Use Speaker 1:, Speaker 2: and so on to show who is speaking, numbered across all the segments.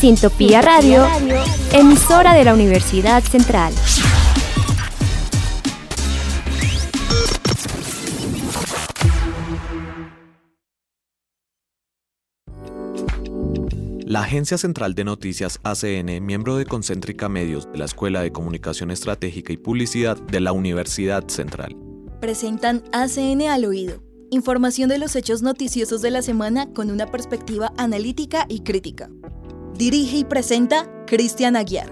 Speaker 1: Sintopía Radio, emisora de la Universidad Central.
Speaker 2: La Agencia Central de Noticias ACN, miembro de Concéntrica Medios de la Escuela de Comunicación Estratégica y Publicidad de la Universidad Central,
Speaker 3: presentan ACN al oído. Información de los hechos noticiosos de la semana con una perspectiva analítica y crítica. Dirige y presenta Cristian Aguiar.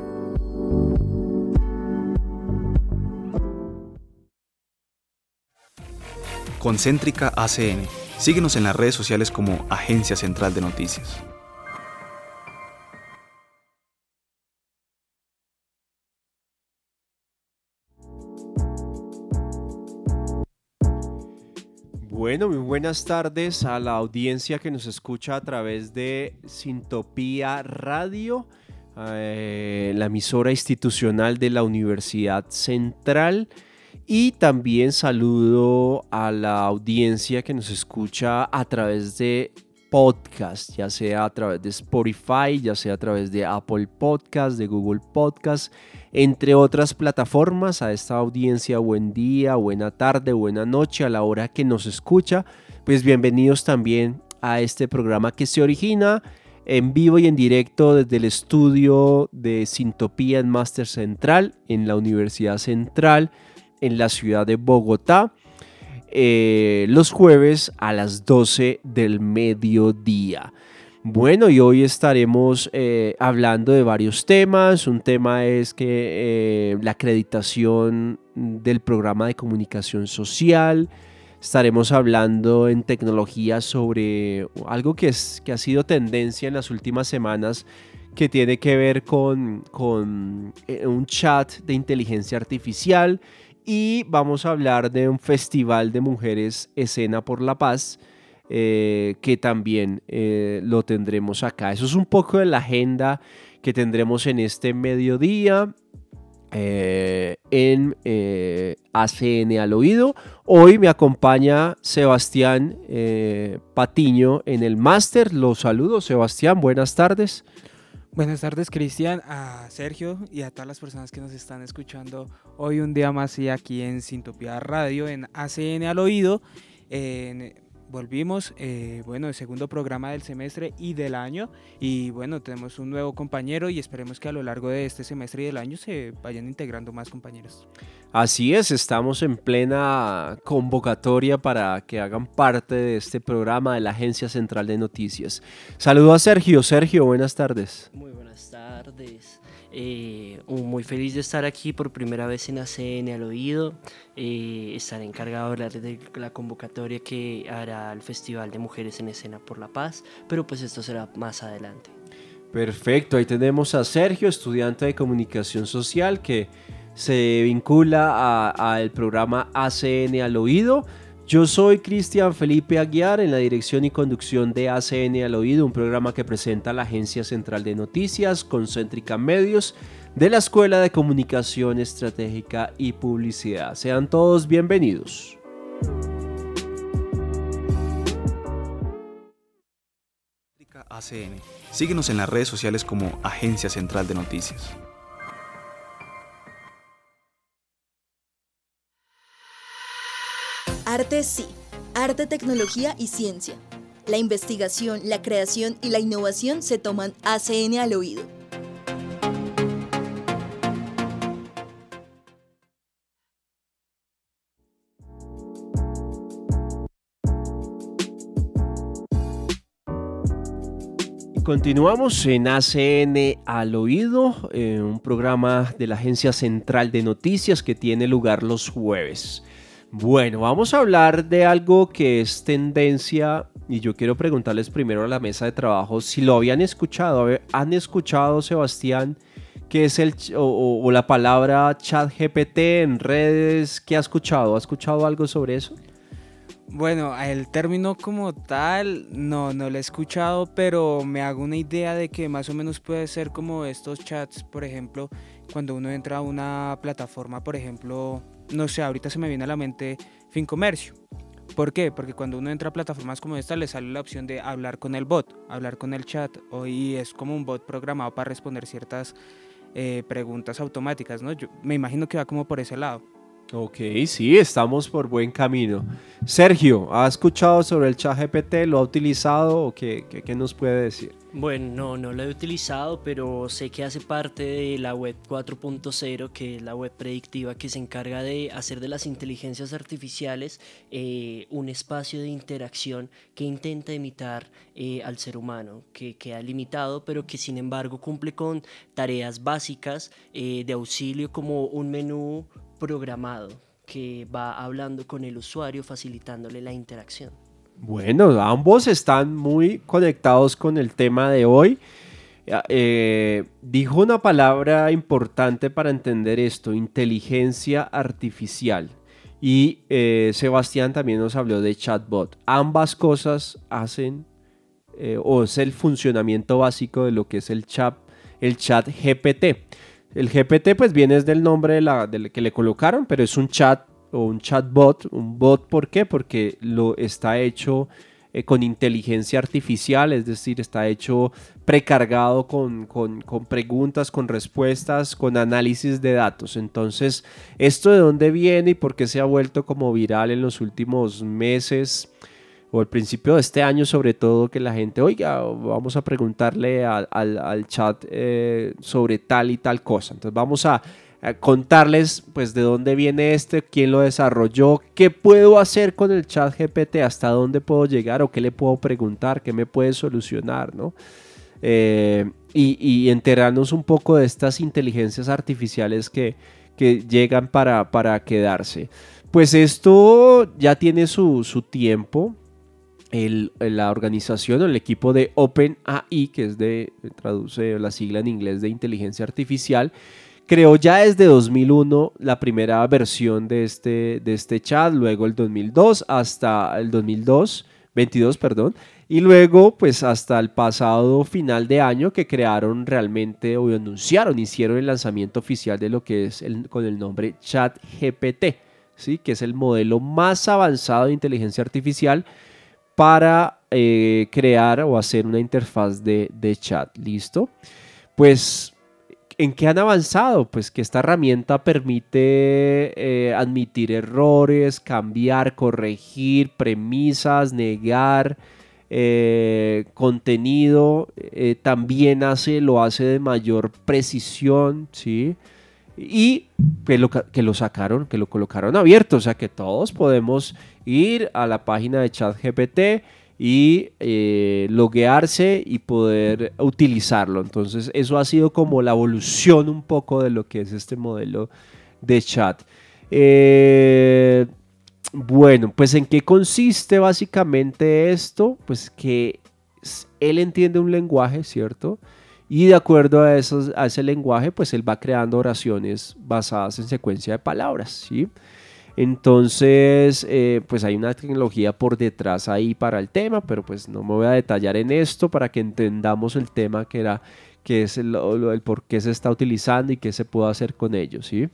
Speaker 4: Concéntrica ACN. Síguenos en las redes sociales como Agencia Central de Noticias.
Speaker 5: Bueno, muy buenas tardes a la audiencia que nos escucha a través de Sintopía Radio, eh, la emisora institucional de la Universidad Central. Y también saludo a la audiencia que nos escucha a través de podcast, ya sea a través de Spotify, ya sea a través de Apple Podcast, de Google Podcast entre otras plataformas. A esta audiencia, buen día, buena tarde, buena noche, a la hora que nos escucha. Pues bienvenidos también a este programa que se origina en vivo y en directo desde el estudio de Sintopía en Máster Central en la Universidad Central en la ciudad de Bogotá. Eh, los jueves a las 12 del mediodía. Bueno, y hoy estaremos eh, hablando de varios temas. Un tema es que eh, la acreditación del programa de comunicación social. Estaremos hablando en tecnología sobre algo que, es, que ha sido tendencia en las últimas semanas, que tiene que ver con, con un chat de inteligencia artificial. Y vamos a hablar de un festival de mujeres Escena por la Paz eh, que también eh, lo tendremos acá. Eso es un poco de la agenda que tendremos en este mediodía. Eh, en ACN al oído. Hoy me acompaña Sebastián Patiño en el máster. Los saludo, Sebastián. Buenas tardes.
Speaker 6: Buenas tardes, Cristian, a Sergio y a todas las personas que nos están escuchando hoy un día más y aquí en Sintopía Radio, en ACN al oído. En, volvimos, eh, bueno, el segundo programa del semestre y del año. Y bueno, tenemos un nuevo compañero y esperemos que a lo largo de este semestre y del año se vayan integrando más compañeros.
Speaker 5: Así es, estamos en plena convocatoria para que hagan parte de este programa de la Agencia Central de Noticias. Saludo a Sergio. Sergio, buenas tardes.
Speaker 7: Muy buenas tardes. Eh, muy feliz de estar aquí por primera vez en ACN al oído. Eh, estaré encargado de hablar de la convocatoria que hará el Festival de Mujeres en Escena por la Paz, pero pues esto será más adelante.
Speaker 5: Perfecto, ahí tenemos a Sergio, estudiante de comunicación social que se vincula al programa ACN al oído. Yo soy Cristian Felipe Aguiar en la dirección y conducción de ACN al Oído, un programa que presenta la Agencia Central de Noticias, Concéntrica Medios, de la Escuela de Comunicación Estratégica y Publicidad. Sean todos bienvenidos.
Speaker 4: ACN. Síguenos en las redes sociales como Agencia Central de Noticias.
Speaker 3: Arte sí, arte, tecnología y ciencia. La investigación, la creación y la innovación se toman ACN al oído.
Speaker 5: Continuamos en ACN al oído, eh, un programa de la Agencia Central de Noticias que tiene lugar los jueves. Bueno, vamos a hablar de algo que es tendencia y yo quiero preguntarles primero a la mesa de trabajo si lo habían escuchado. ¿Han escuchado, Sebastián, qué es el o, la palabra chat GPT en redes? ¿Qué ha escuchado? ¿Ha escuchado algo sobre eso?
Speaker 6: Bueno, el término como tal no, no lo he escuchado, pero me hago una idea de que más o menos puede ser como estos chats, por ejemplo, cuando uno entra a una plataforma, por ejemplo, no sé, ahorita se me viene a la mente Fincomercio. ¿Por qué? Porque cuando uno entra a plataformas como esta le sale la opción de hablar con el bot, hablar con el chat. Hoy es como un bot programado para responder ciertas eh, preguntas automáticas, ¿no? Yo me imagino que va como por ese lado.
Speaker 5: Ok, sí, estamos por buen camino. Sergio, ¿ha escuchado sobre el chat GPT? ¿Lo ha utilizado o qué, qué, nos puede decir?
Speaker 7: Bueno, no, no lo he utilizado, pero sé que hace parte de la web 4.0, que es la web predictiva que se encarga de hacer de las inteligencias artificiales eh, un espacio de interacción que intenta imitar eh, al ser humano, que queda limitado, pero que sin embargo cumple con tareas básicas eh, de auxilio como un menú programado que va hablando con el usuario, facilitándole la interacción.
Speaker 5: Bueno, ambos están muy conectados con el tema de hoy. Eh, dijo una palabra importante para entender esto, inteligencia artificial. Y eh, Sebastián también nos habló de chatbot. Ambas cosas hacen eh, o es el funcionamiento básico de lo que es el chat, el chat GPT. El GPT pues viene del nombre de la, que le colocaron, pero es un chat o un chatbot. Un bot, ¿por qué? Porque lo está hecho eh, con inteligencia artificial, es decir, está hecho precargado con, con, preguntas, con respuestas, con análisis de datos. Entonces, ¿esto de dónde viene y por qué se ha vuelto como viral en los últimos meses? o al principio de este año sobre todo que la gente, oiga, vamos a preguntarle al, chat eh, sobre tal y tal cosa. Entonces vamos a, contarles pues de dónde viene este, quién lo desarrolló, qué puedo hacer con el chat GPT, hasta dónde puedo llegar o qué le puedo preguntar, qué me puede solucionar, ¿no? Eh, y, enterarnos un poco de estas inteligencias artificiales que, llegan para, para quedarse. Pues esto ya tiene su, su tiempo, la organización o el equipo de OpenAI, que es de, traduce la sigla en inglés de inteligencia artificial, creó ya desde 2001 la primera versión de este, de este chat, luego el 2002 hasta el 2002, 22, perdón, y luego pues hasta el pasado final de año que crearon realmente o anunciaron, hicieron el lanzamiento oficial de lo que es con el nombre ChatGPT, ¿sí? que es el modelo más avanzado de inteligencia artificial para eh, crear o hacer una interfaz de, chat. ¿Listo? Pues, ¿en qué han avanzado? Pues que esta herramienta permite eh, admitir errores, cambiar, corregir premisas, negar. Eh, contenido también hace lo hace de mayor precisión sí y que lo, que lo sacaron, que lo colocaron abierto, o sea que todos podemos ir a la página de ChatGPT y eh, loguearse y poder utilizarlo. Entonces eso ha sido como la evolución un poco de lo que es este modelo de chat. Eh, bueno, pues en qué consiste básicamente esto? Pues que él entiende un lenguaje, ¿cierto? Y de acuerdo a, ese lenguaje, pues él va creando oraciones basadas en secuencia de palabras, ¿sí? Entonces, eh, pues hay una tecnología por detrás ahí para el tema, pero pues no me voy a detallar en esto para que entendamos el tema que era, que es el, el por qué se está utilizando y qué se puede hacer con ello, ¿sí?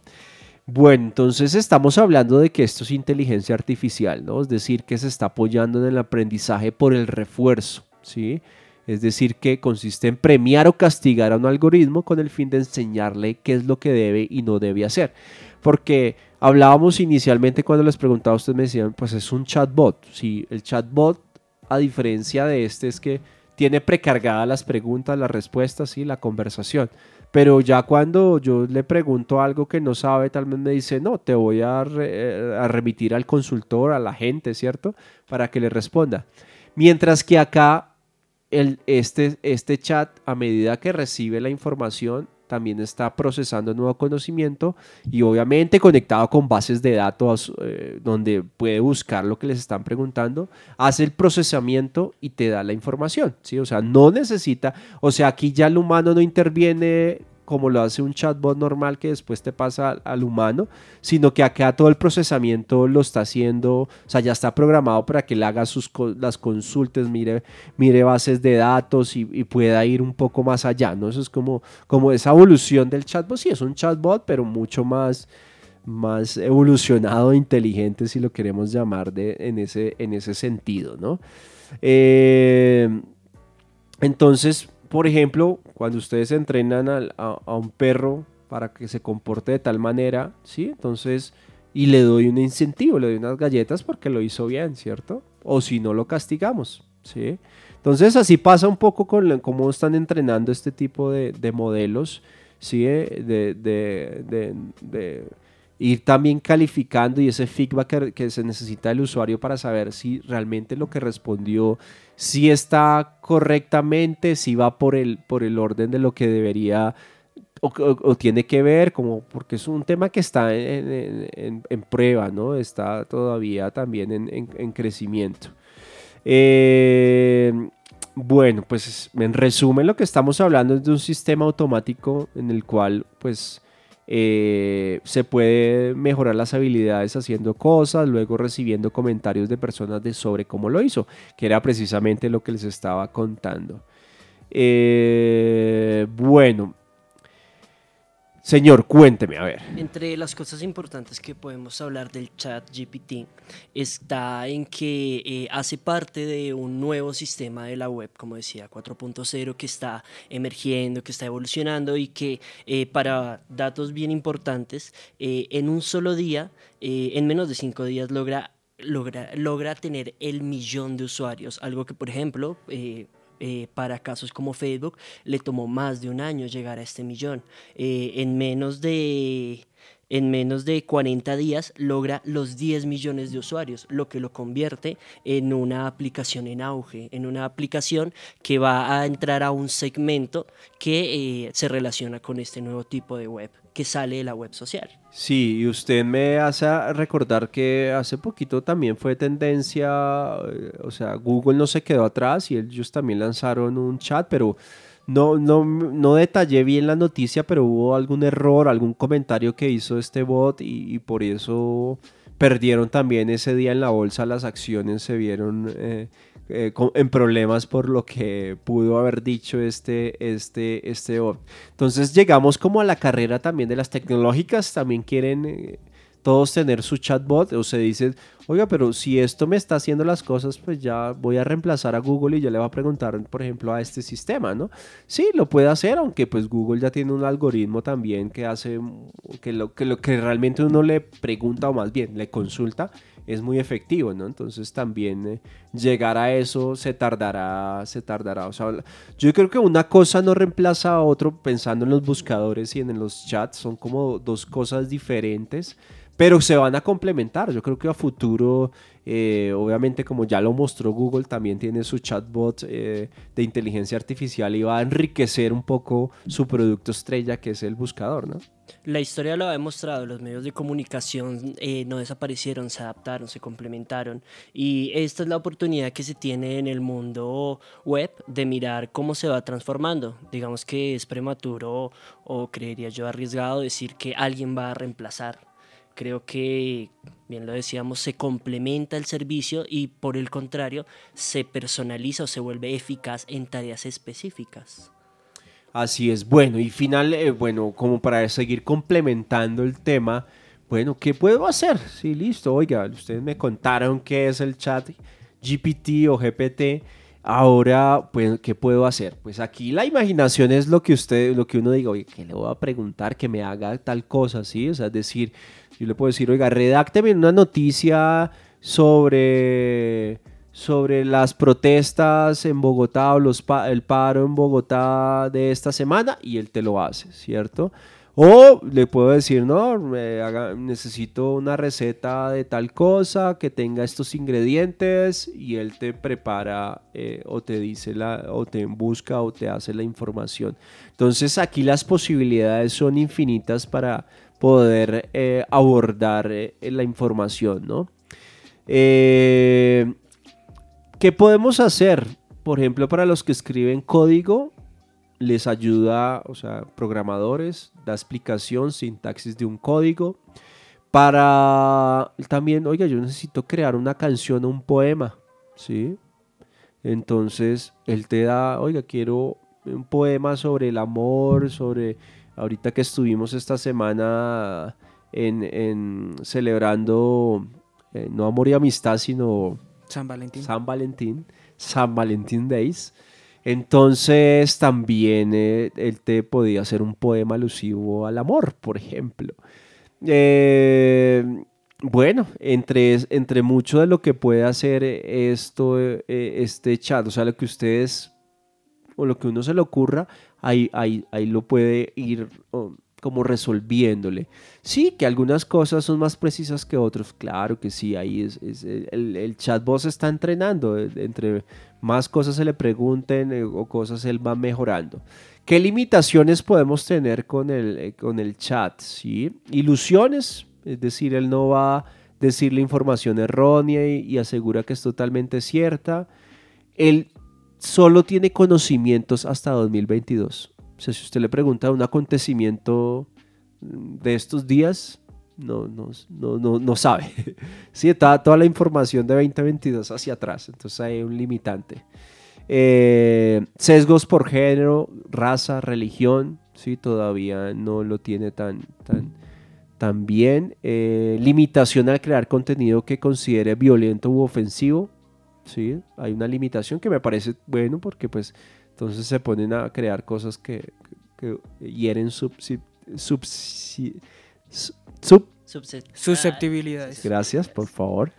Speaker 5: Bueno, entonces estamos hablando de que esto es inteligencia artificial, ¿no? Es decir, que se está apoyando en el aprendizaje por el refuerzo, ¿sí? Es decir, que consiste en premiar o castigar a un algoritmo con el fin de enseñarle qué es lo que debe y no debe hacer. Porque hablábamos inicialmente cuando les preguntaba, ustedes me decían, pues es un chatbot. Sí, el chatbot, a diferencia de este, es que tiene precargadas las preguntas, las respuestas y la conversación. Pero ya cuando yo le pregunto algo que no sabe, tal vez me dice, no, te voy a, a remitir al consultor, a la gente, ¿cierto? Para que le responda. Mientras que acá este, este chat, a medida que recibe la información, también está procesando nuevo conocimiento y obviamente conectado con bases de datos eh, donde puede buscar lo que les están preguntando, hace el procesamiento y te da la información, ¿sí? O sea, no necesita, o sea, aquí ya el humano no interviene como lo hace un chatbot normal que después te pasa al, humano, sino que acá todo el procesamiento lo está haciendo, o sea, ya está programado para que le haga sus, las consultas, mire, mire bases de datos y, pueda ir un poco más allá, ¿no? Eso es como, como esa evolución del chatbot, sí, es un chatbot, pero mucho más, más evolucionado, inteligente, si lo queremos llamar de, en, ese, en ese sentido, ¿no? Eh, entonces, por ejemplo, cuando ustedes entrenan a, un perro para que se comporte de tal manera, ¿sí? Entonces, y le doy un incentivo, le doy unas galletas porque lo hizo bien, ¿cierto? O si no, lo castigamos, ¿sí? Entonces, así pasa un poco con cómo están entrenando este tipo de, de modelos, ¿sí? de, de, de ir también calificando y ese feedback que, se necesita del usuario para saber si realmente lo que respondió, si está correctamente, si va por el, por el orden de lo que debería o, tiene que ver, como porque es un tema que está en, prueba, ¿no? Está todavía también en, crecimiento. Eh, bueno, pues en resumen lo que estamos hablando es de un sistema automático en el cual pues eh, se puede mejorar las habilidades haciendo cosas, luego recibiendo comentarios de personas de sobre cómo lo hizo, que era precisamente lo que les estaba contando. Eh, bueno, Señor, cuénteme, a ver.
Speaker 7: Entre las cosas importantes que podemos hablar del chat GPT está en que eh, hace parte de un nuevo sistema de la web, como decía, 4.0, que está emergiendo, que está evolucionando y que eh, para datos bien importantes, eh, en un solo día, en menos de cinco días, logra, logra, logra tener el millón de usuarios. Algo que, por ejemplo, eh, para casos como Facebook le tomó más de un año llegar a este millón. Eh, en menos de en menos de 40 días logra los 10 millones de usuarios, lo que lo convierte en una aplicación en auge, en una aplicación que va a entrar a un segmento que eh, se relaciona con este nuevo tipo de web que sale de la web social.
Speaker 5: Sí, y usted me hace recordar que hace poquito también fue tendencia, eh, o sea, Google no se quedó atrás y ellos también lanzaron un chat, pero no, no, no detallé bien la noticia, pero hubo algún error, algún comentario que hizo este bot y, por eso perdieron también ese día en la bolsa, las acciones se vieron eh, eh, en problemas por lo que pudo haber dicho este, este, este. Entonces llegamos como a la carrera también de las tecnológicas, también quieren... Eh, todos tener su chatbot o se dice, oiga, pero si esto me está haciendo las cosas, pues ya voy a reemplazar a Google y ya le va a preguntar, por ejemplo, a este sistema, ¿no? Sí, lo puede hacer, aunque pues Google ya tiene un algoritmo también que hace que lo que, lo que realmente uno le pregunta o más bien le consulta es muy efectivo, ¿no? Entonces también eh, llegar a eso se tardará, se tardará. O sea, yo creo que una cosa no reemplaza a otro pensando en los buscadores y en los chats, son como dos cosas diferentes pero se van a complementar. Yo creo que a futuro, eh, obviamente como ya lo mostró Google, también tiene su chatbot eh, de inteligencia artificial y va a enriquecer un poco su producto estrella que es el buscador, ¿no?
Speaker 7: La historia lo ha demostrado, los medios de comunicación eh, no desaparecieron, se adaptaron, se complementaron y esta es la oportunidad que se tiene en el mundo web de mirar cómo se va transformando. Digamos que es prematuro o creería yo arriesgado decir que alguien va a reemplazar Creo que, bien lo decíamos, se complementa el servicio y por el contrario se personaliza o se vuelve eficaz en tareas específicas.
Speaker 5: Así es, bueno, y final, eh, bueno, como para seguir complementando el tema, bueno, ¿qué puedo hacer? Sí, listo, oiga, ustedes me contaron qué es el chat GPT o GPT. Ahora, pues, ¿qué puedo hacer? Pues aquí la imaginación es lo que usted, lo que uno diga, oye, ¿qué le voy a preguntar que me haga tal cosa? ¿Sí? O sea, es decir, yo le puedo decir, oiga, redácteme una noticia sobre, sobre las protestas en Bogotá o los el paro en Bogotá de esta semana y él te lo hace, ¿cierto? O le puedo decir, no, necesito una receta de tal cosa que tenga estos ingredientes y él te prepara eh, o te dice la, o te busca o te hace la información. Entonces aquí las posibilidades son infinitas para, poder eh, abordar eh, la información, ¿no? ¿Qué podemos hacer? Por ejemplo, para los que escriben código, les ayuda, o sea, programadores, da explicación, sintaxis de un código. Para también, oiga, yo necesito crear una canción o un poema, ¿sí? Entonces, él te da, oiga, quiero un poema sobre el amor, sobre ahorita que estuvimos esta semana en, celebrando eh, no amor y amistad, sino
Speaker 6: San Valentín.
Speaker 5: San Valentín, San Valentín Days. Entonces también eh, él te podía hacer un poema alusivo al amor, por ejemplo. Eh, bueno, entre, entre mucho de lo que puede hacer esto, este chat, o sea, lo que ustedes o lo que uno se le ocurra, ahí, ahí, ahí lo puede ir como resolviéndole. Sí, que algunas cosas son más precisas que otras, claro que sí, ahí es, el, el chatbot se está entrenando, eh, entre más cosas se le pregunten eh, o cosas él va mejorando. ¿Qué limitaciones podemos tener con el, eh, con el chat? ¿Sí? Ilusiones, es decir, él no va a decir la información errónea y, y asegura que es totalmente cierta. Él solo tiene conocimientos hasta 2022 sea, si usted le pregunta un acontecimiento de estos días, no, no, no, no, sabe. sí, está toda la información de 2022 hacia atrás, entonces hay un limitante. Eh, sesgos por género, raza, religión, sí, todavía no lo tiene tan, tan, tan bien. Eh, limitación al crear contenido que considere violento u ofensivo, sí, hay una limitación que me parece bueno porque pues entonces se ponen a crear cosas que, hieren
Speaker 6: susceptibilidades.
Speaker 5: Gracias, por favor.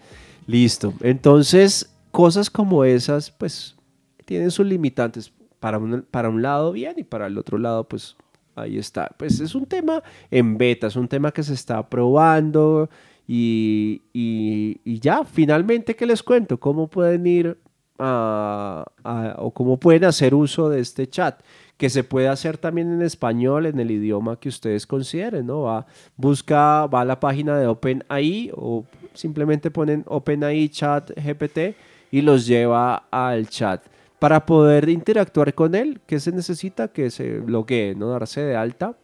Speaker 5: Listo. Entonces, cosas como esas, pues, tienen sus limitantes. Para un, para un lado bien y para el otro lado, pues, ahí está. Pues es un tema en beta, es un tema que se está probando. Y, y, ya, finalmente, ¿qué les cuento? ¿Cómo pueden ir o cómo pueden hacer uso de este chat, que se puede hacer también en español, en el idioma que ustedes consideren, ¿no? Va, busca, va a la página de OpenAI o simplemente ponen OpenAI Chat GPT y los lleva al chat. Para poder interactuar con él, ¿qué se necesita? Que se bloquee, ¿no? Darse de alta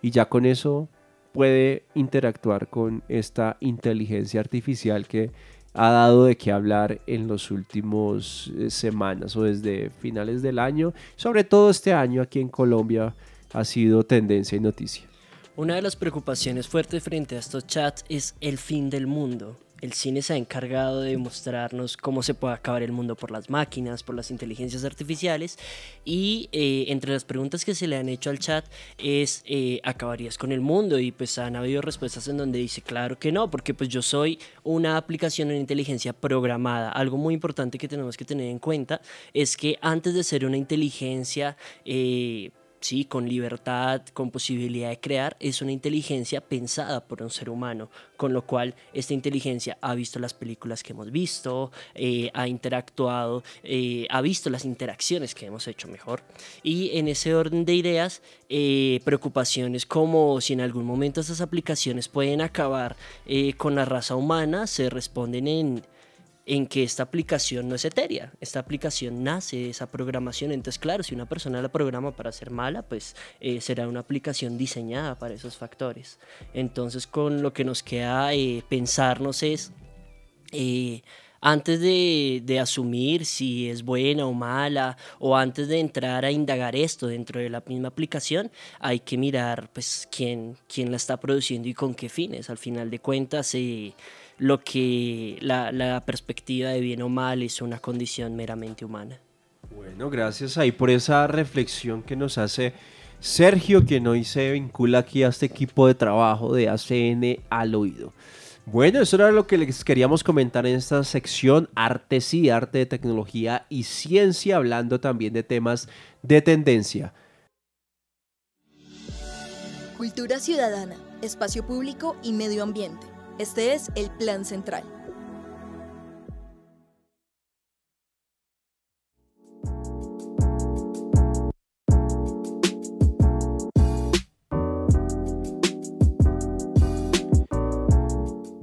Speaker 5: y ya con eso puede interactuar con esta inteligencia artificial que ha dado de qué hablar en los últimos eh, semanas o desde finales del año, sobre todo este año aquí en Colombia ha sido tendencia y noticia.
Speaker 7: Una de las preocupaciones fuertes frente a estos chats es el fin del mundo el cine se ha encargado de mostrarnos cómo se puede acabar el mundo por las máquinas, por las inteligencias artificiales y eh, entre las preguntas que se le han hecho al chat es eh, ¿acabarías con el mundo? Y pues han habido respuestas en donde dice claro que no, porque pues yo soy una aplicación de inteligencia programada. Algo muy importante que tenemos que tener en cuenta es que antes de ser una inteligencia eh, ¿sí? con libertad, con posibilidad de crear, es una inteligencia pensada por un ser humano, con lo cual esta inteligencia ha visto las películas que hemos visto, eh, ha interactuado, eh, ha visto las interacciones que hemos hecho mejor. Y en ese orden de ideas, eh, preocupaciones como si en algún momento estas aplicaciones pueden acabar con la raza humana, se responden en en que esta aplicación no es etérea, esta aplicación nace de esa programación, entonces claro, si una persona la programa para ser mala, pues eh, será una aplicación diseñada para esos factores. Entonces con lo que nos queda eh, pensarnos es, eh, antes de, de, asumir si es buena o mala, o antes de entrar a indagar esto dentro de la misma aplicación, hay que mirar pues quién, quién la está produciendo y con qué fines. Al final de cuentas, lo que la, perspectiva de bien o mal es una condición meramente humana.
Speaker 5: Bueno, gracias ahí por esa reflexión que nos hace Sergio, quien hoy se vincula aquí a este equipo de trabajo de ACN al oído. Bueno, eso era lo que les queríamos comentar en esta sección Arte y Arte de Tecnología y Ciencia, hablando también de temas de tendencia.
Speaker 3: Cultura ciudadana, espacio público y medio ambiente. Este es el Plan Central.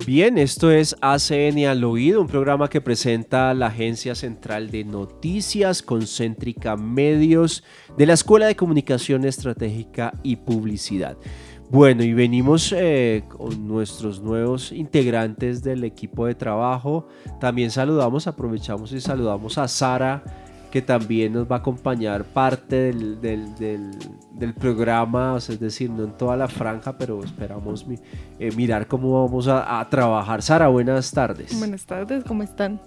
Speaker 5: Bien, esto es ACN al oído, un programa que presenta la Agencia Central de Noticias Concéntrica Medios de la Escuela de Comunicación Estratégica y Publicidad. Bueno, y venimos eh, con nuestros nuevos integrantes del equipo de trabajo. También saludamos, aprovechamos y saludamos a Sara que también nos va a acompañar parte del, del, del, del programa, es decir, no en toda la franja, pero esperamos eh, mirar cómo vamos a, a, trabajar. Sara, buenas tardes.
Speaker 8: Buenas tardes, ¿cómo están?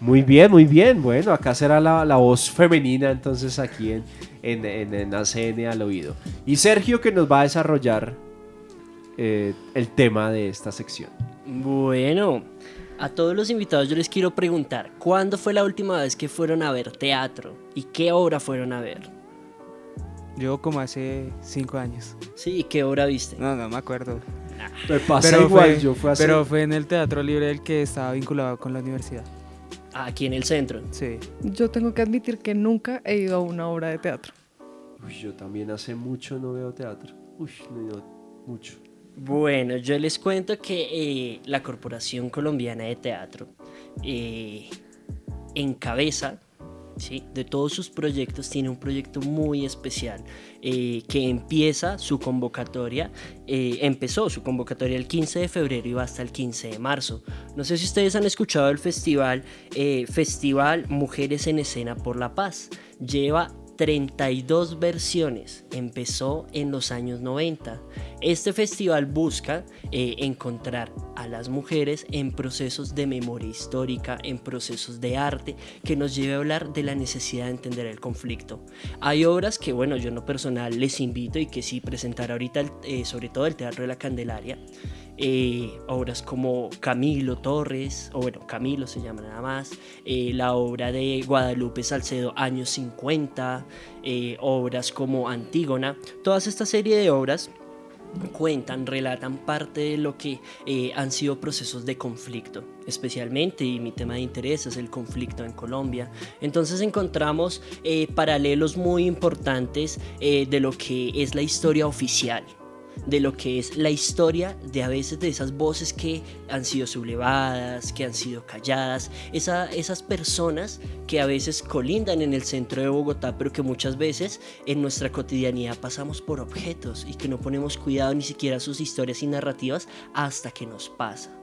Speaker 5: Muy bien, muy bien. Bueno, acá será la, la voz femenina entonces aquí en, en, en, en, ACN al oído. Y Sergio que nos va a desarrollar eh, el tema de esta sección.
Speaker 7: Bueno, a todos los invitados yo les quiero preguntar, ¿cuándo fue la última vez que fueron a ver teatro? ¿Y qué obra fueron a ver?
Speaker 6: Yo como hace cinco años.
Speaker 7: Sí, ¿y qué obra viste?
Speaker 6: No, no me acuerdo.
Speaker 5: Me pasa pero igual,
Speaker 6: fue,
Speaker 5: yo fui hace...
Speaker 6: Pero fue en el Teatro Libre el que estaba vinculado con la universidad.
Speaker 7: Aquí en el centro.
Speaker 6: Sí.
Speaker 8: Yo tengo que admitir que nunca he ido a una obra de teatro.
Speaker 5: Uy, yo también hace mucho no veo teatro. Uy, no mucho.
Speaker 7: Bueno, yo les cuento que eh, la Corporación Colombiana de Teatro eh, encabeza ¿sí? de todos sus proyectos, tiene un proyecto muy especial eh, que empieza su convocatoria, empezó su convocatoria el 15 de febrero y va hasta el 15 de marzo. No sé si ustedes han escuchado el festival, Festival Mujeres en Escena por la Paz. Lleva 32 versiones, empezó en los años 90. Este festival busca eh, encontrar a las mujeres en procesos de memoria histórica, en procesos de arte, que nos lleve a hablar de la necesidad de entender el conflicto. Hay obras que, bueno, yo en lo personal les invito y que sí presentar ahorita, eh, sobre todo el Teatro de la Candelaria, eh, obras como Camilo Torres, o bueno, Camilo se llama nada más, eh, la obra de Guadalupe Salcedo, años 50, eh, obras como Antígona, todas esta serie de obras cuentan, relatan parte de lo que eh, han sido procesos de conflicto, especialmente, y mi tema de interés es el conflicto en Colombia. Entonces encontramos eh, paralelos muy importantes eh, de lo que es la historia oficial de lo que es la historia de a veces de esas voces que han sido sublevadas, que han sido calladas, esa, esas personas que a veces colindan en el centro de Bogotá, pero que muchas veces en nuestra cotidianidad pasamos por objetos y que no ponemos cuidado ni siquiera a sus historias y narrativas hasta que nos pasa.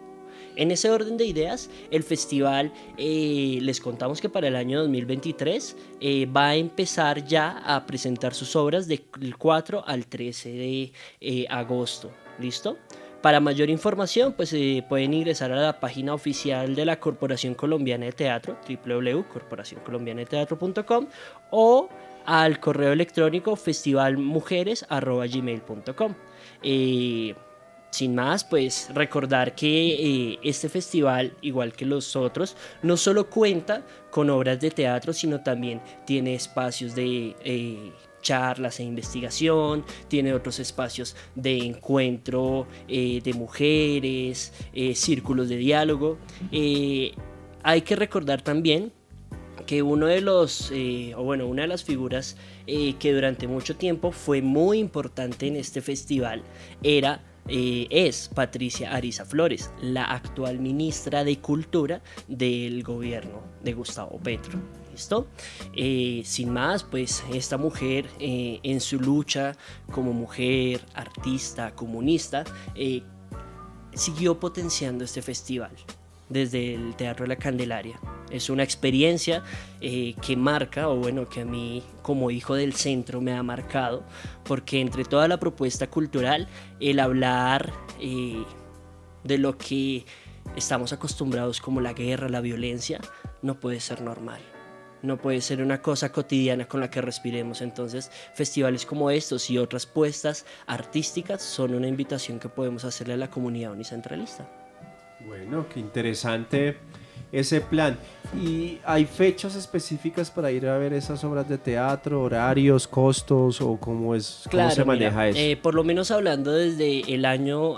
Speaker 7: En ese orden de ideas, el festival, eh, les contamos que para el año 2023 eh, va a empezar ya a presentar sus obras del 4 al 13 de eh, agosto. ¿Listo? Para mayor información, pues pueden ingresar a la página oficial de la Corporación Colombiana de Teatro, www.corporacioncolombianadeteatro.com o al correo electrónico festivalmujeres.gmail.com. sin más, pues recordar que eh, este festival, igual que los otros, no solo cuenta con obras de teatro, sino también tiene espacios de eh, charlas e investigación, tiene otros espacios de encuentro eh, de mujeres, círculos de diálogo. hay que recordar también que uno de los, o bueno, una de las figuras que durante mucho tiempo fue muy importante en este festival era eh, es Patricia Ariza Flores, la actual ministra de Cultura del gobierno de Gustavo Petro. ¿Listo? Eh, sin más, pues esta mujer eh, en su lucha como mujer, artista, comunista, siguió potenciando este festival desde el Teatro de la Candelaria. Es una experiencia eh, que marca, o bueno, que a mí como hijo del centro me ha marcado, porque entre toda la propuesta cultural, el hablar eh, de lo que estamos acostumbrados como la guerra, la violencia, no puede ser normal. No puede ser una cosa cotidiana con la que respiremos. Entonces, festivales como estos y otras puestas artísticas son una invitación que podemos hacerle a la comunidad unicentralista.
Speaker 5: Bueno, qué interesante ese plan. ¿Y hay fechas específicas para ir a ver esas obras de teatro, horarios, costos o cómo es cómo se maneja eso?
Speaker 7: Eh, por lo menos hablando desde el año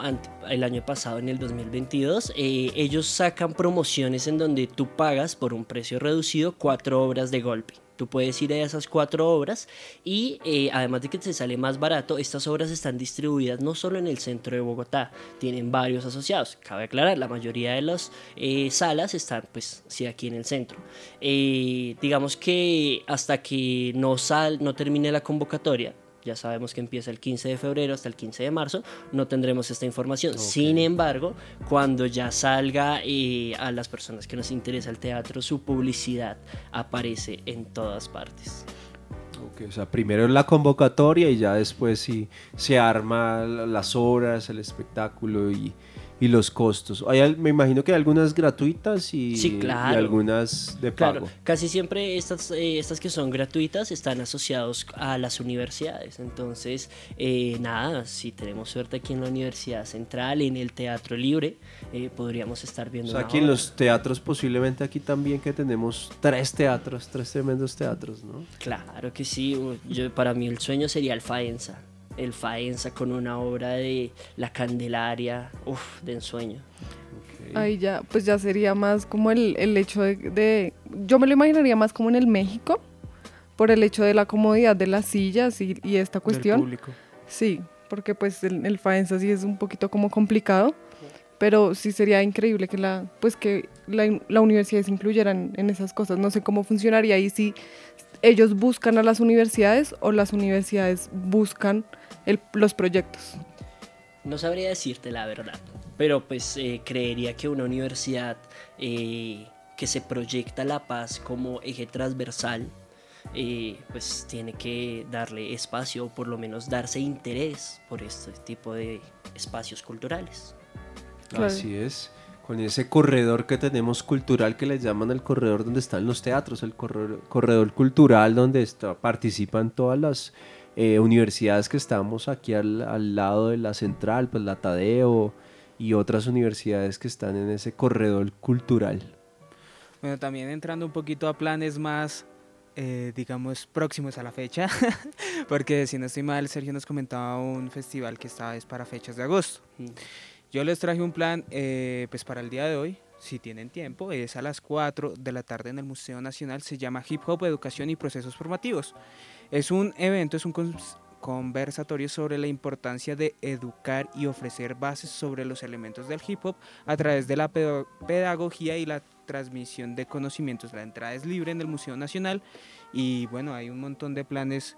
Speaker 7: el año pasado en el 2022, eh, ellos sacan promociones en donde tú pagas por un precio reducido cuatro obras de golpe. Tú puedes ir a esas cuatro obras y eh, además de que te sale más barato, estas obras están distribuidas no solo en el centro de Bogotá, tienen varios asociados. Cabe aclarar, la mayoría de las eh, salas están pues sí aquí en el centro. Eh, digamos que hasta que no, sal, no termine la convocatoria, ya sabemos que empieza el 15 de febrero hasta el 15 de marzo, no tendremos esta información. Sin embargo, cuando ya salga eh, a las personas que nos interesa el teatro, su publicidad aparece en todas partes.
Speaker 5: o sea, primero la convocatoria y ya después sí se arma las horas, el espectáculo y, y los costos. Hay, me imagino que hay algunas gratuitas y, algunas de pago. Claro,
Speaker 7: casi siempre estas, eh, estas que son gratuitas están asociados a las universidades. Entonces, eh, nada, si tenemos suerte aquí en la Universidad Central, en el Teatro Libre, eh, podríamos estar viendo.
Speaker 5: O sea, aquí en los teatros, posiblemente aquí también que tenemos tres teatros, tres tremendos teatros, ¿no?
Speaker 7: Claro que sí. Yo, para mí el sueño sería el Faenza el Faenza con una obra de La Candelaria, uff, de ensueño.
Speaker 8: Ahí ya, pues ya sería más como el, hecho de, Yo me lo imaginaría más como en el México, por el hecho de la comodidad de las sillas y, esta cuestión. público. Sí, porque pues el, el, Faenza sí es un poquito como complicado, pero sí sería increíble que la, pues que la, la universidad se incluyeran en esas cosas. No sé cómo funcionaría ahí si ellos buscan a las universidades o las universidades buscan los proyectos?
Speaker 7: No sabría decirte la verdad, pero pues eh, creería que una universidad eh, que se proyecta la paz como eje transversal, eh, pues tiene que darle espacio o por lo menos darse interés por este tipo de espacios culturales.
Speaker 5: Así es con ese corredor que tenemos cultural que le llaman el corredor donde están los teatros, el corredor, cultural donde participan todas las eh, universidades que estamos aquí al, lado de la central, pues la Tadeo y otras universidades que están en ese corredor cultural.
Speaker 6: Bueno, también entrando un poquito a planes más, eh, digamos, próximos a la fecha, porque si no estoy mal, Sergio nos comentaba un festival que está es para fechas de agosto. Mm. Yo les traje un plan eh, pues para el día de hoy, si tienen tiempo, es a las 4 de la tarde en el Museo Nacional, se llama Hip Hop, Educación y Procesos Formativos. Es un evento, es un conversatorio sobre la importancia de educar y ofrecer bases sobre los elementos del hip hop a través de la pedagogía y la transmisión de conocimientos. La entrada es libre en el Museo Nacional y bueno, hay un montón de planes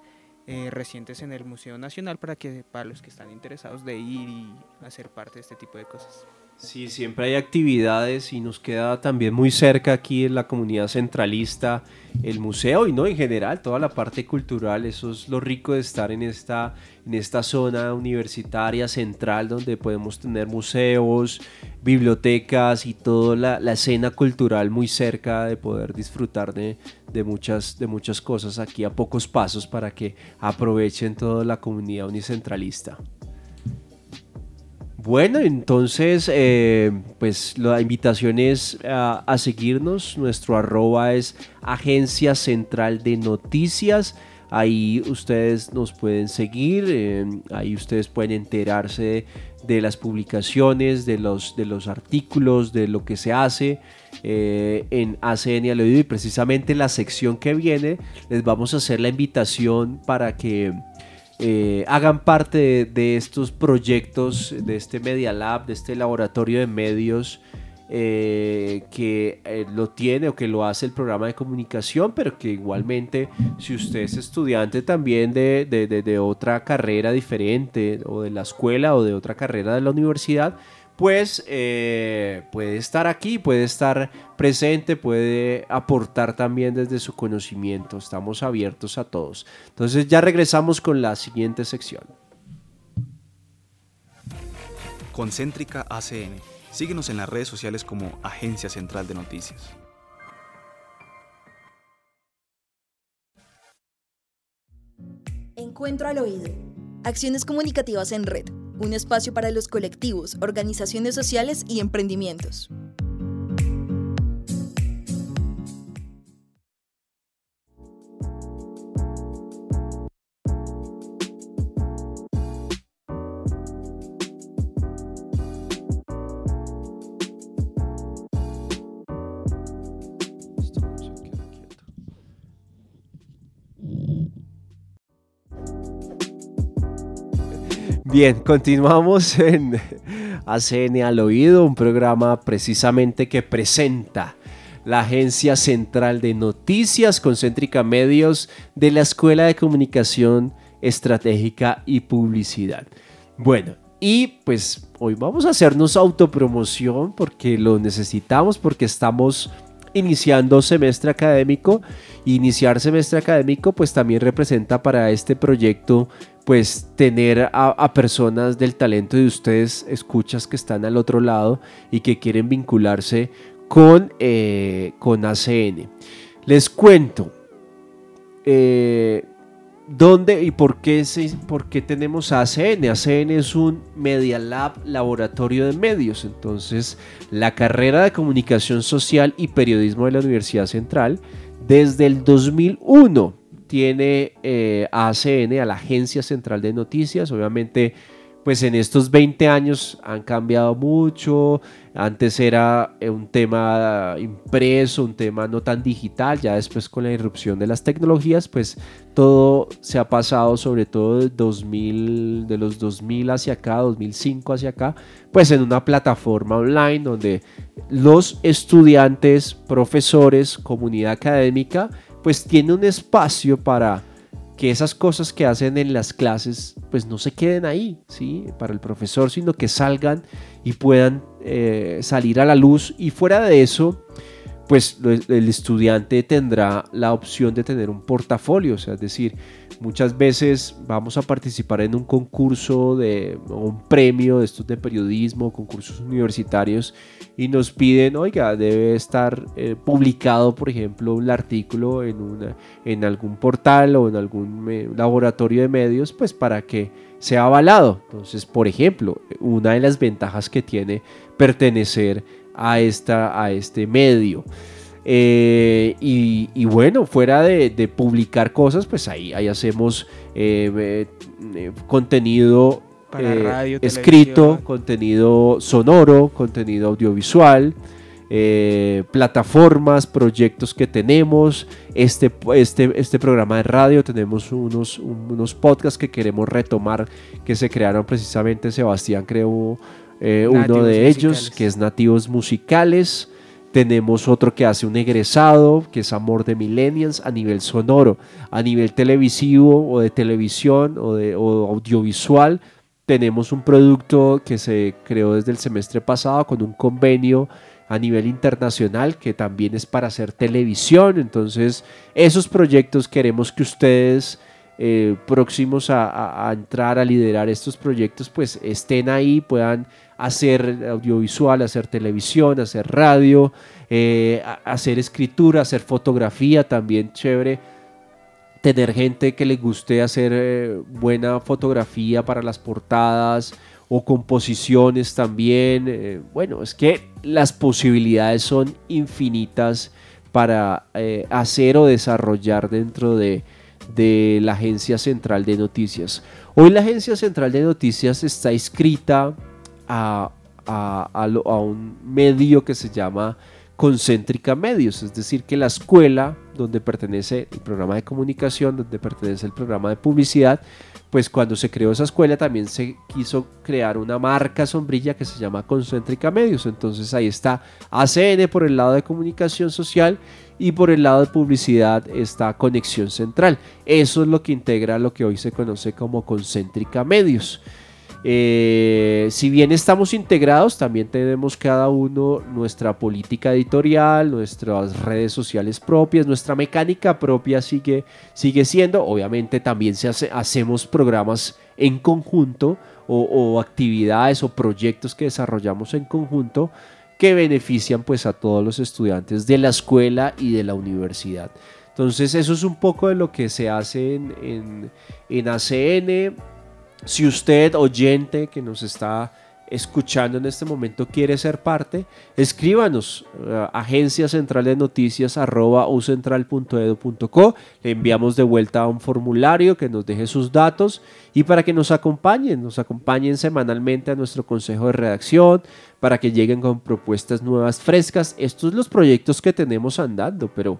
Speaker 6: eh, recientes en el Museo Nacional para que para los que están interesados de ir y hacer parte de este tipo de cosas.
Speaker 5: Sí, siempre hay actividades y nos queda también muy cerca aquí en la comunidad centralista el museo y no en general toda la parte cultural. Eso es lo rico de estar en esta, en esta zona universitaria central donde podemos tener museos, bibliotecas y toda la, la escena cultural muy cerca de poder disfrutar de, de, muchas, de muchas cosas aquí a pocos pasos para que aprovechen toda la comunidad unicentralista. Bueno, entonces, eh, pues la invitación es a, seguirnos. Nuestro arroba es Agencia Central de Noticias. Ahí ustedes nos pueden seguir, eh, ahí ustedes pueden enterarse de las publicaciones, de los, de los artículos, de lo que se hace eh, en ACN al oído y precisamente la sección que viene les vamos a hacer la invitación para que eh, hagan parte de, estos proyectos, de este Media Lab, de este laboratorio de medios eh, que eh, lo tiene o que lo hace el programa de comunicación, pero que igualmente si usted es estudiante también de, de otra carrera diferente o de la escuela o de otra carrera de la universidad, pues eh, puede estar aquí, puede estar presente, puede aportar también desde su conocimiento. Estamos abiertos a todos. Entonces ya regresamos con la siguiente sección.
Speaker 4: Concéntrica ACN. Síguenos en las redes sociales como Agencia Central de Noticias.
Speaker 3: Encuentro al oído. Acciones comunicativas en red un espacio para los colectivos, organizaciones sociales y emprendimientos.
Speaker 5: Bien, continuamos en ACN al oído, un programa precisamente que presenta la Agencia Central de Noticias Concéntrica Medios de la Escuela de Comunicación estratégica y publicidad. Bueno, y pues hoy vamos a hacernos autopromoción porque lo necesitamos, porque estamos iniciando semestre académico. Iniciar semestre académico pues también representa para este proyecto pues tener a, personas del talento de ustedes, escuchas que están al otro lado y que quieren vincularse con, eh, con ACN. Les cuento, eh, ¿Dónde y por qué, por qué tenemos ACN? ACN es un Media Lab laboratorio de medios. Entonces, la carrera de comunicación social y periodismo de la Universidad Central, desde el 2001 tiene eh, ACN, a la Agencia Central de Noticias. Obviamente, pues en estos 20 años han cambiado mucho. Antes era eh, un tema impreso, un tema no tan digital. Ya después con la irrupción de las tecnologías, pues todo se ha pasado, sobre todo de, 2000, de los 2000 hacia acá, 2005 hacia acá, pues en una plataforma online donde los estudiantes, profesores, comunidad académica, pues tiene un espacio para que esas cosas que hacen en las clases pues no se queden ahí, ¿sí? Para el profesor, sino que salgan y puedan eh, salir a la luz y fuera de eso pues el estudiante tendrá la opción de tener un portafolio, o sea, es decir, muchas veces vamos a participar en un concurso de un premio de estos de periodismo, concursos universitarios y nos piden, oiga, debe estar eh, publicado, por ejemplo, un artículo en, en algún portal o en algún laboratorio de medios, pues para que sea avalado. Entonces, por ejemplo, una de las ventajas que tiene pertenecer a, esta, a este medio. Eh, y, bueno, fuera de, publicar cosas, pues ahí, ahí hacemos eh, eh, contenido escrito, contenido sonoro, contenido audiovisual, plataformas, proyectos que tenemos, este, este, este programa de radio, tenemos unos, unos podcasts que queremos retomar que se crearon precisamente, Sebastián creó eh, uno de ellos que es Nativos Musicales. Tenemos otro que hace un egresado, que es Amor de Millennials, a nivel sonoro, a nivel televisivo o de televisión o, de, audiovisual. Tenemos un producto que se creó desde el semestre pasado con un convenio a nivel internacional que también es para hacer televisión. Entonces, esos proyectos queremos que ustedes eh, próximos a, entrar a liderar estos proyectos, pues estén ahí, puedan hacer audiovisual, hacer televisión, hacer radio, eh, hacer escritura, hacer fotografía, también chévere. Tener gente que le guste hacer eh, buena fotografía para las portadas o composiciones también. Bueno, es que las posibilidades son infinitas para hacer o desarrollar dentro de, de la Agencia Central de Noticias. Hoy la Agencia Central de Noticias está inscrita a, un medio que se llama Concéntrica Medios, es decir, que la escuela donde pertenece el programa de comunicación, donde pertenece el programa de publicidad, pues cuando se creó esa escuela también se quiso crear una marca sombrilla que se llama Concéntrica Medios. Entonces ahí está ACN por el lado de comunicación social y por el lado de publicidad está Conexión Central. Eso es lo que integra lo que hoy se conoce como Concéntrica Medios. Eh, si bien estamos integrados, también tenemos cada uno nuestra política editorial, nuestras redes sociales propias, nuestra mecánica propia sigue, sigue siendo. Obviamente también se hacemos programas en conjunto o, actividades o proyectos que desarrollamos en conjunto que benefician pues a todos los estudiantes de la escuela y de la universidad. Entonces eso es un poco de lo que se hace en, en, en ACN. Si usted, oyente que nos está escuchando en este momento quiere ser parte, escríbanos uh, agencia central de noticias arroba ucentral.edu.co. Le enviamos de vuelta un formulario que nos deje sus datos y para que nos acompañen, nos acompañen semanalmente a nuestro consejo de redacción, para que lleguen con propuestas nuevas, frescas. Estos son los proyectos que tenemos andando, pero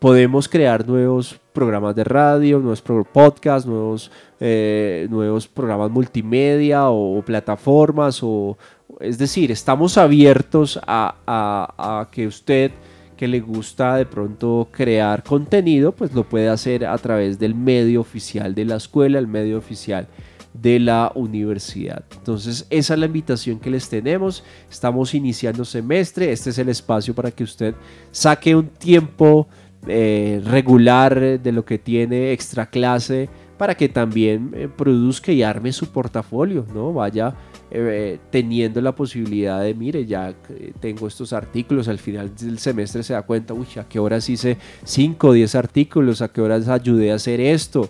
Speaker 5: podemos crear nuevos programas de radio, nuevos podcasts, nuevos, eh, nuevos programas multimedia o, plataformas. O, es decir, estamos abiertos a, que usted que le gusta de pronto crear contenido, pues lo puede hacer a través del medio oficial de la escuela, el medio oficial de la universidad. Entonces, esa es la invitación que les tenemos. Estamos iniciando semestre. Este es el espacio para que usted saque un tiempo eh, regular de lo que tiene extra clase para que también eh, produzca y arme su portafolio, ¿no? Vaya eh, teniendo la posibilidad de, mire, ya tengo estos artículos, al final del semestre se da cuenta, uy, a qué horas hice 5 o 10 artículos, a qué horas ayudé a hacer esto,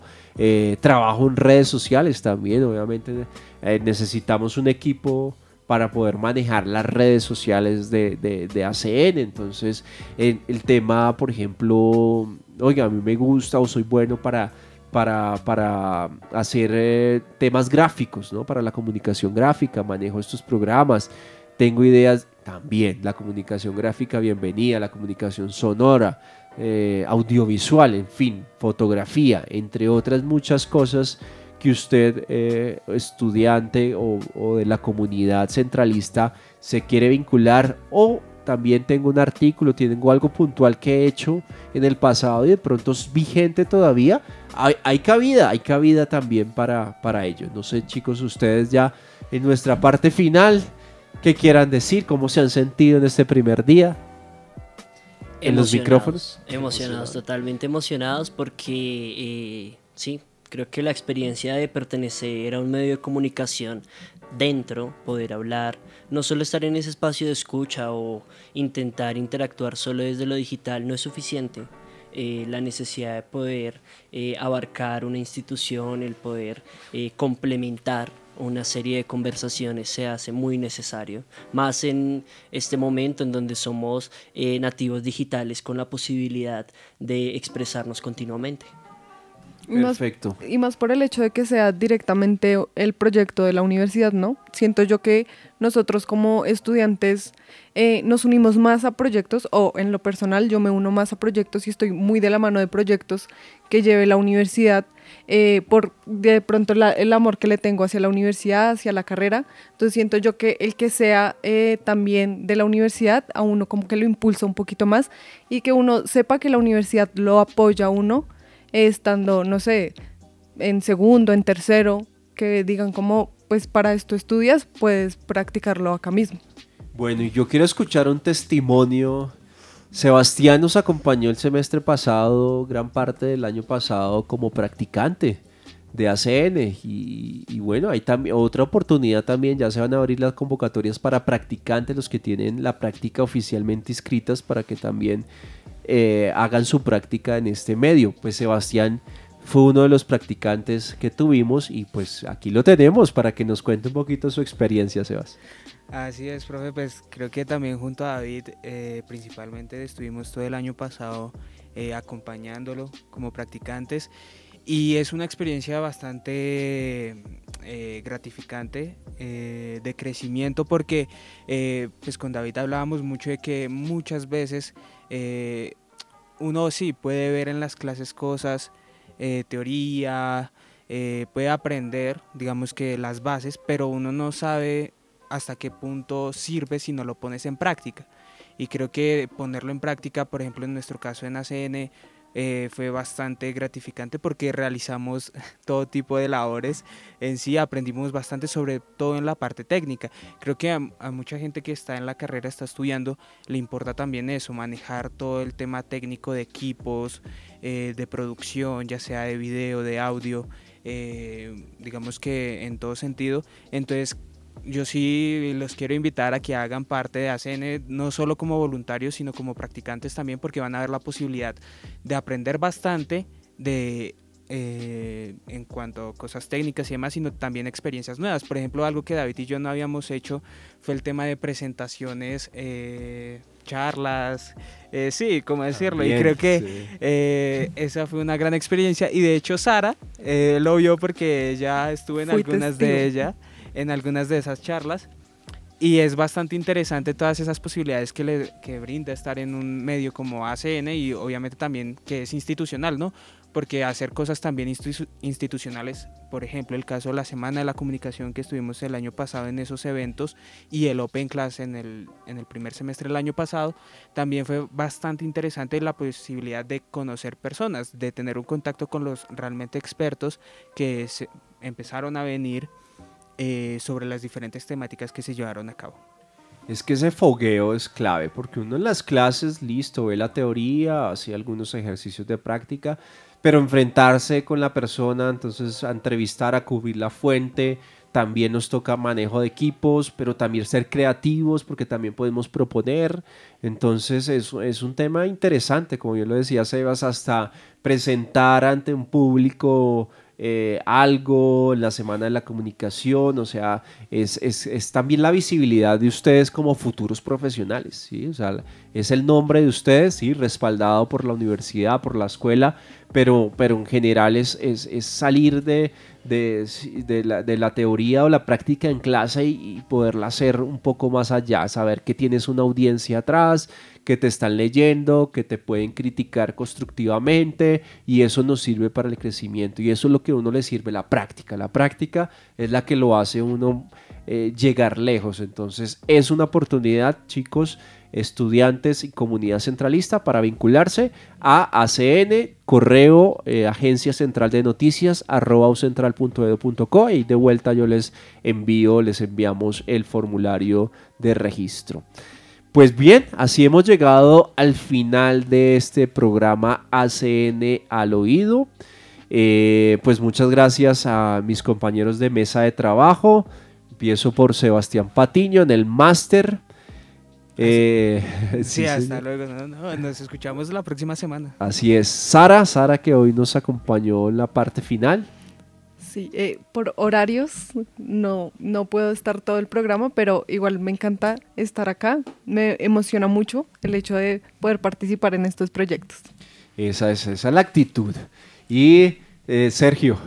Speaker 5: trabajo en redes sociales también, obviamente necesitamos un equipo para poder manejar las redes sociales de, de, ACN. Entonces, el, tema, por ejemplo, oiga, a mí me gusta o soy bueno para, para, para hacer eh, temas gráficos, ¿no? Para la comunicación gráfica, manejo estos programas, tengo ideas también, la comunicación gráfica, bienvenida, la comunicación sonora, eh, audiovisual, en fin, fotografía, entre otras muchas cosas que usted, eh, estudiante o, de la comunidad centralista, se quiere vincular o también tengo un artículo, tengo algo puntual que he hecho en el pasado y de pronto es vigente todavía, hay, cabida, hay cabida también para, para ello. No sé chicos, ustedes ya en nuestra parte final, ¿qué quieran decir? ¿Cómo se han sentido en este primer día? en los micrófonos.
Speaker 7: Emocionados, totalmente emocionados porque eh, sí, creo que la experiencia de pertenecer a un medio de comunicación dentro, poder hablar, no solo estar en ese espacio de escucha o intentar interactuar solo desde lo digital no es suficiente. Eh, la necesidad de poder eh, abarcar una institución, el poder complementar una serie de conversaciones se hace muy necesario, más en este momento en donde somos eh, nativos digitales con la posibilidad de expresarnos continuamente.
Speaker 8: Perfecto. y más por el hecho de que sea directamente el proyecto de la universidad, ¿no? Siento yo que nosotros como estudiantes eh, nos unimos más a proyectos, o en lo personal yo me uno más a proyectos y estoy muy de la mano de proyectos que lleve la universidad eh, por de pronto el amor que le tengo hacia la universidad, hacia la carrera. Entonces siento yo que el que sea eh, también de la universidad, a uno como que lo impulsa un poquito más y que uno sepa que la universidad lo apoya a uno estando, no sé, en segundo, en tercero, que digan como, pues para esto estudias, puedes practicarlo acá mismo.
Speaker 5: Bueno, y yo quiero escuchar un testimonio Sebastián nos acompañó el semestre pasado, gran parte del año pasado, como practicante de ACN. Y, bueno, hay también otra oportunidad también, ya se van a abrir las convocatorias para practicantes, los que tienen la práctica oficialmente inscritas, para que también eh, hagan su práctica en este medio. Pues Sebastián fue uno de los practicantes que tuvimos y pues aquí lo tenemos para que nos cuente un poquito su experiencia, Sebas.
Speaker 6: Así es, profe, pues creo que también junto a David eh, principalmente estuvimos todo el año pasado eh, acompañándolo como practicantes y es una experiencia bastante gratificante de crecimiento porque pues con David hablábamos mucho de que muchas veces uno sí puede ver en las clases cosas, teoría, puede aprender digamos que las bases, pero uno no sabe hasta qué punto sirve si no lo pones en práctica. Y creo que ponerlo en práctica, por ejemplo, en nuestro caso en ACN, eh, fue bastante gratificante porque realizamos todo tipo de labores en sí, aprendimos bastante sobre todo en la parte técnica. Creo que a, mucha gente que está en la carrera, está estudiando, le importa también eso, manejar todo el tema técnico de equipos, eh, de producción, ya sea de video, de audio, eh, digamos que en todo sentido. Entonces yo sí los quiero invitar a que hagan parte de ACN, no solo como voluntarios, sino como practicantes también, porque van a ver la posibilidad de aprender bastante de eh, en cuanto a cosas técnicas y demás, sino también experiencias nuevas. Por ejemplo, algo que David y yo no habíamos hecho fue el tema de presentaciones, eh, charlas, eh, sí, cómo decirlo. y creo que esa fue una gran experiencia. Y de hecho, Sara lo vio porque ya estuve en algunas de ellas en algunas de esas charlas. Y es bastante interesante todas esas posibilidades que, le, que brinda estar en un medio como ACN y obviamente también que es institucional, ¿no? porque hacer cosas también institucionales, por ejemplo, el caso de la Semana de la Comunicación que estuvimos el año pasado en esos eventos y el Open Class en el, en el primer semestre del año pasado, también fue bastante interesante la posibilidad de conocer personas, de tener un contacto con los realmente expertos que se empezaron a venir eh, sobre las diferentes temáticas que se llevaron a cabo.
Speaker 5: Es que ese fogueo es clave, porque uno en las clases, listo, ve la teoría, hace algunos ejercicios de práctica, pero enfrentarse con la persona, entonces a entrevistar, a cubrir la fuente, también nos toca manejo de equipos, pero también ser creativos porque también podemos proponer. Entonces es, es un tema interesante, como yo lo decía, Sebas, hasta presentar ante un público eh, algo la semana de la comunicación, o sea, es, es, es, también la visibilidad de ustedes como futuros profesionales, ¿sí? O sea, es el nombre de ustedes, ¿sí? Respaldado por la universidad, por la escuela, pero, pero en general es, es, salir de, de, de, la, de, la, teoría o la práctica en clase y, poderla hacer un poco más allá, saber que tienes una audiencia atrás, que te están leyendo, que te pueden criticar constructivamente y eso nos sirve para el crecimiento y eso es lo que a uno le sirve, la práctica. La práctica es la que lo hace uno eh, llegar lejos. Entonces es una oportunidad, chicos estudiantes y comunidad centralista para vincularse a ACN, correo eh, agencia central de noticias arroba ucentral.edu.co y de vuelta yo les envío, les enviamos el formulario de registro. Pues bien, así hemos llegado al final de este programa ACN al oído. Eh, pues muchas gracias a mis compañeros de mesa de trabajo. Empiezo por Sebastián Patiño en el máster.
Speaker 6: Eh, sí, hasta luego. nos escuchamos la próxima semana.
Speaker 5: Así es. Sara, Sara que hoy nos acompañó en la parte final.
Speaker 8: Sí, eh, por horarios no, no puedo estar todo el programa, pero igual me encanta estar acá. Me emociona mucho el hecho de poder participar en estos proyectos.
Speaker 5: Esa es, esa la actitud. Y eh, Sergio.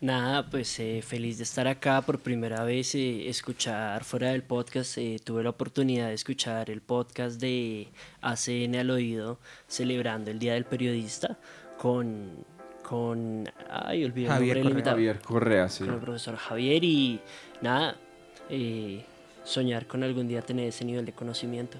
Speaker 7: Nada, pues eh, feliz de estar acá por primera vez, escuchar fuera del podcast. tuve la oportunidad de escuchar el podcast de ACN al oído celebrando el Día del Periodista con con. Ay, olvidé
Speaker 5: Javier, Correa. Javier Correa, sí.
Speaker 7: Con el profesor Javier y nada, eh, soñar con algún día tener ese nivel de conocimiento.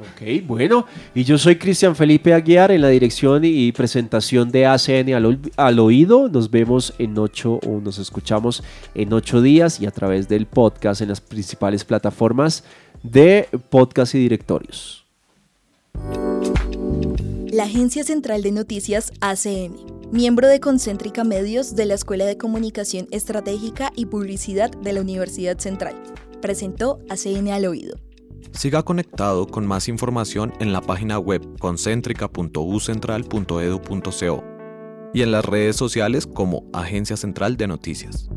Speaker 5: Ok, bueno, y yo soy Cristian Felipe Aguiar en la dirección y presentación de ACN al, oído. Nos vemos en ocho o nos escuchamos en ocho días y a través del podcast en las principales plataformas de podcast y directorios.
Speaker 3: La Agencia Central de Noticias ACN miembro de Concéntrica Medios de la Escuela de Comunicación Estratégica y Publicidad de la Universidad Central. Presentó a CN al oído.
Speaker 2: Siga conectado con más información en la página web concéntrica.ucentral.edu.co y en las redes sociales como Agencia Central de Noticias.